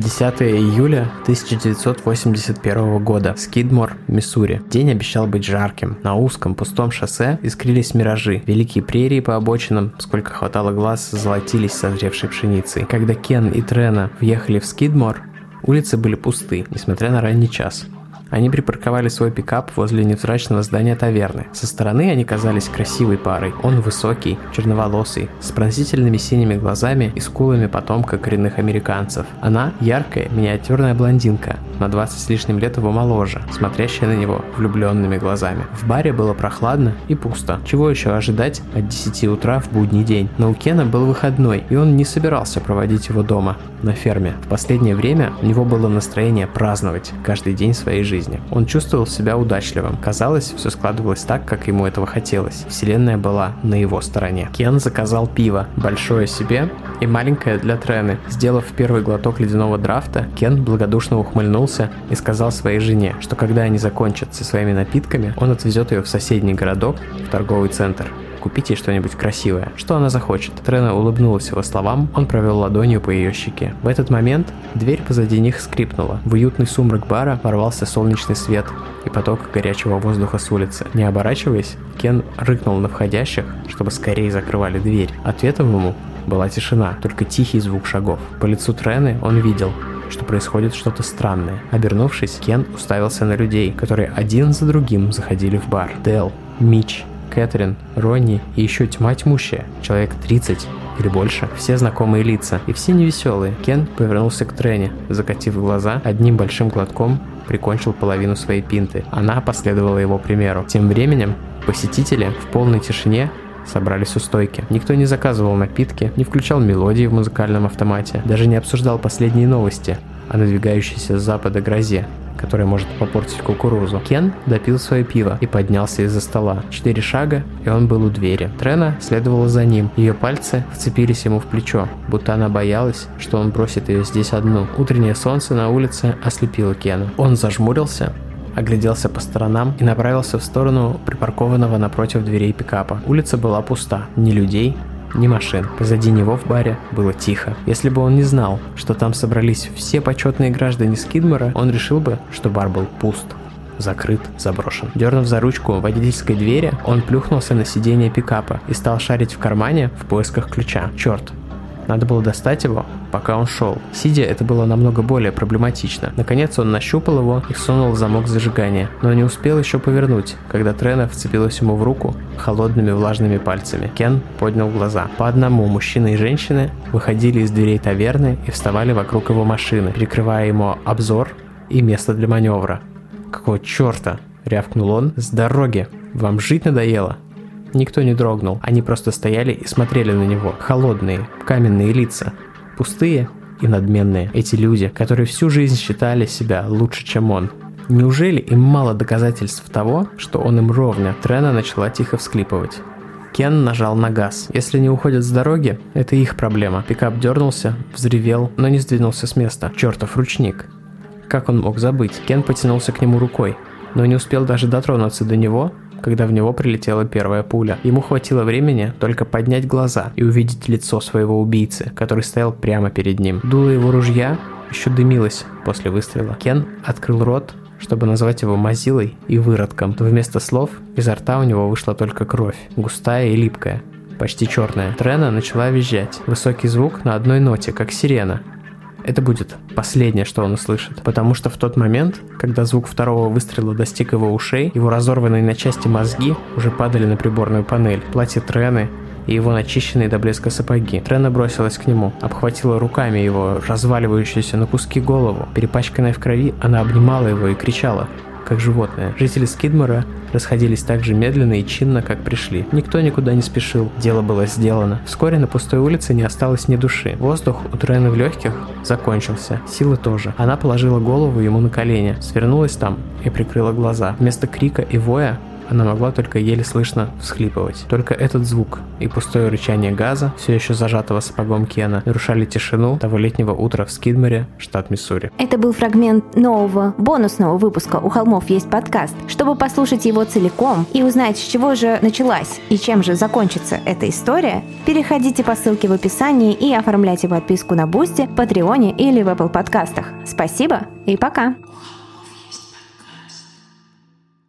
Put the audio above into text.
10 июля 1981 года. Скидмор, Миссури. День обещал быть жарким. На узком пустом шоссе искрились миражи. Великие прерии по обочинам, сколько хватало глаз, золотились созревшей пшеницей. Когда Кен и Трена въехали в Скидмор, улицы были пусты, несмотря на ранний час. Они припарковали свой пикап возле невзрачного здания таверны. Со стороны они казались красивой парой. Он высокий, черноволосый, с пронзительными синими глазами и скулами потомка коренных американцев. Она яркая, миниатюрная блондинка, на 20 с лишним лет его моложе, смотрящая на него влюбленными глазами. В баре было прохладно и пусто. Чего еще ожидать от 10 утра в будний день? Но у Кена был выходной, и он не собирался проводить его дома, на ферме. В последнее время у него было настроение праздновать каждый день своей жизни жизни. Он чувствовал себя удачливым. Казалось, все складывалось так, как ему этого хотелось. Вселенная была на его стороне. Кен заказал пиво, большое себе и маленькое для Трены. Сделав первый глоток ледяного драфта, Кен благодушно ухмыльнулся и сказал своей жене, что когда они закончат со своими напитками, он отвезет ее в соседний городок, в торговый центр купить ей что-нибудь красивое. Что она захочет? Трена улыбнулась его словам, он провел ладонью по ее щеке. В этот момент дверь позади них скрипнула. В уютный сумрак бара ворвался солнечный свет и поток горячего воздуха с улицы. Не оборачиваясь, Кен рыкнул на входящих, чтобы скорее закрывали дверь. Ответом ему была тишина, только тихий звук шагов. По лицу Трены он видел, что происходит что-то странное. Обернувшись, Кен уставился на людей, которые один за другим заходили в бар. Дел, Мич, Кэтрин, Ронни и еще тьма тьмущая, человек 30 или больше, все знакомые лица, и все невеселые. Кен повернулся к Трене, закатив глаза, одним большим глотком прикончил половину своей пинты. Она последовала его примеру. Тем временем посетители в полной тишине собрались у стойки. Никто не заказывал напитки, не включал мелодии в музыкальном автомате, даже не обсуждал последние новости о надвигающейся с запада грозе которая может попортить кукурузу. Кен допил свое пиво и поднялся из-за стола. Четыре шага, и он был у двери. Трена следовала за ним. Ее пальцы вцепились ему в плечо, будто она боялась, что он бросит ее здесь одну. Утреннее солнце на улице ослепило Кена. Он зажмурился, огляделся по сторонам и направился в сторону припаркованного напротив дверей пикапа. Улица была пуста. Ни людей, ни машин. Позади него в баре было тихо. Если бы он не знал, что там собрались все почетные граждане Скидмора, он решил бы, что бар был пуст закрыт, заброшен. Дернув за ручку водительской двери, он плюхнулся на сиденье пикапа и стал шарить в кармане в поисках ключа. Черт, надо было достать его, пока он шел. Сидя, это было намного более проблематично. Наконец он нащупал его и сунул в замок зажигания, но не успел еще повернуть, когда Трена вцепилась ему в руку холодными влажными пальцами. Кен поднял глаза. По одному мужчины и женщины выходили из дверей таверны и вставали вокруг его машины, перекрывая ему обзор и место для маневра. «Какого черта?» — рявкнул он. «С дороги! Вам жить надоело?» Никто не дрогнул, они просто стояли и смотрели на него. Холодные, каменные лица, пустые и надменные. Эти люди, которые всю жизнь считали себя лучше, чем он. Неужели им мало доказательств того, что он им ровня? Трена начала тихо всклипывать. Кен нажал на газ. Если не уходят с дороги, это их проблема. Пикап дернулся, взревел, но не сдвинулся с места. Чертов ручник. Как он мог забыть? Кен потянулся к нему рукой, но не успел даже дотронуться до него, когда в него прилетела первая пуля. Ему хватило времени только поднять глаза и увидеть лицо своего убийцы, который стоял прямо перед ним. Дуло его ружья еще дымилось после выстрела. Кен открыл рот, чтобы назвать его мазилой и выродком, то вместо слов изо рта у него вышла только кровь, густая и липкая, почти черная. Трена начала визжать. Высокий звук на одной ноте, как сирена. Это будет последнее, что он услышит, потому что в тот момент, когда звук второго выстрела достиг его ушей, его разорванные на части мозги уже падали на приборную панель. Платье Трены и его начищенные до блеска сапоги. Трена бросилась к нему, обхватила руками его разваливающуюся на куски голову. Перепачканная в крови, она обнимала его и кричала как животное. Жители Скидмора расходились так же медленно и чинно, как пришли. Никто никуда не спешил, дело было сделано. Вскоре на пустой улице не осталось ни души. Воздух у Трены в легких закончился, силы тоже. Она положила голову ему на колени, свернулась там и прикрыла глаза. Вместо крика и воя она могла только еле слышно всхлипывать. Только этот звук и пустое рычание газа, все еще зажатого сапогом Кена, нарушали тишину того летнего утра в Скидморе, штат Миссури. Это был фрагмент нового, бонусного выпуска «У холмов есть подкаст». Чтобы послушать его целиком и узнать, с чего же началась и чем же закончится эта история, переходите по ссылке в описании и оформляйте подписку на Бусти, Патреоне или в Apple подкастах. Спасибо и пока!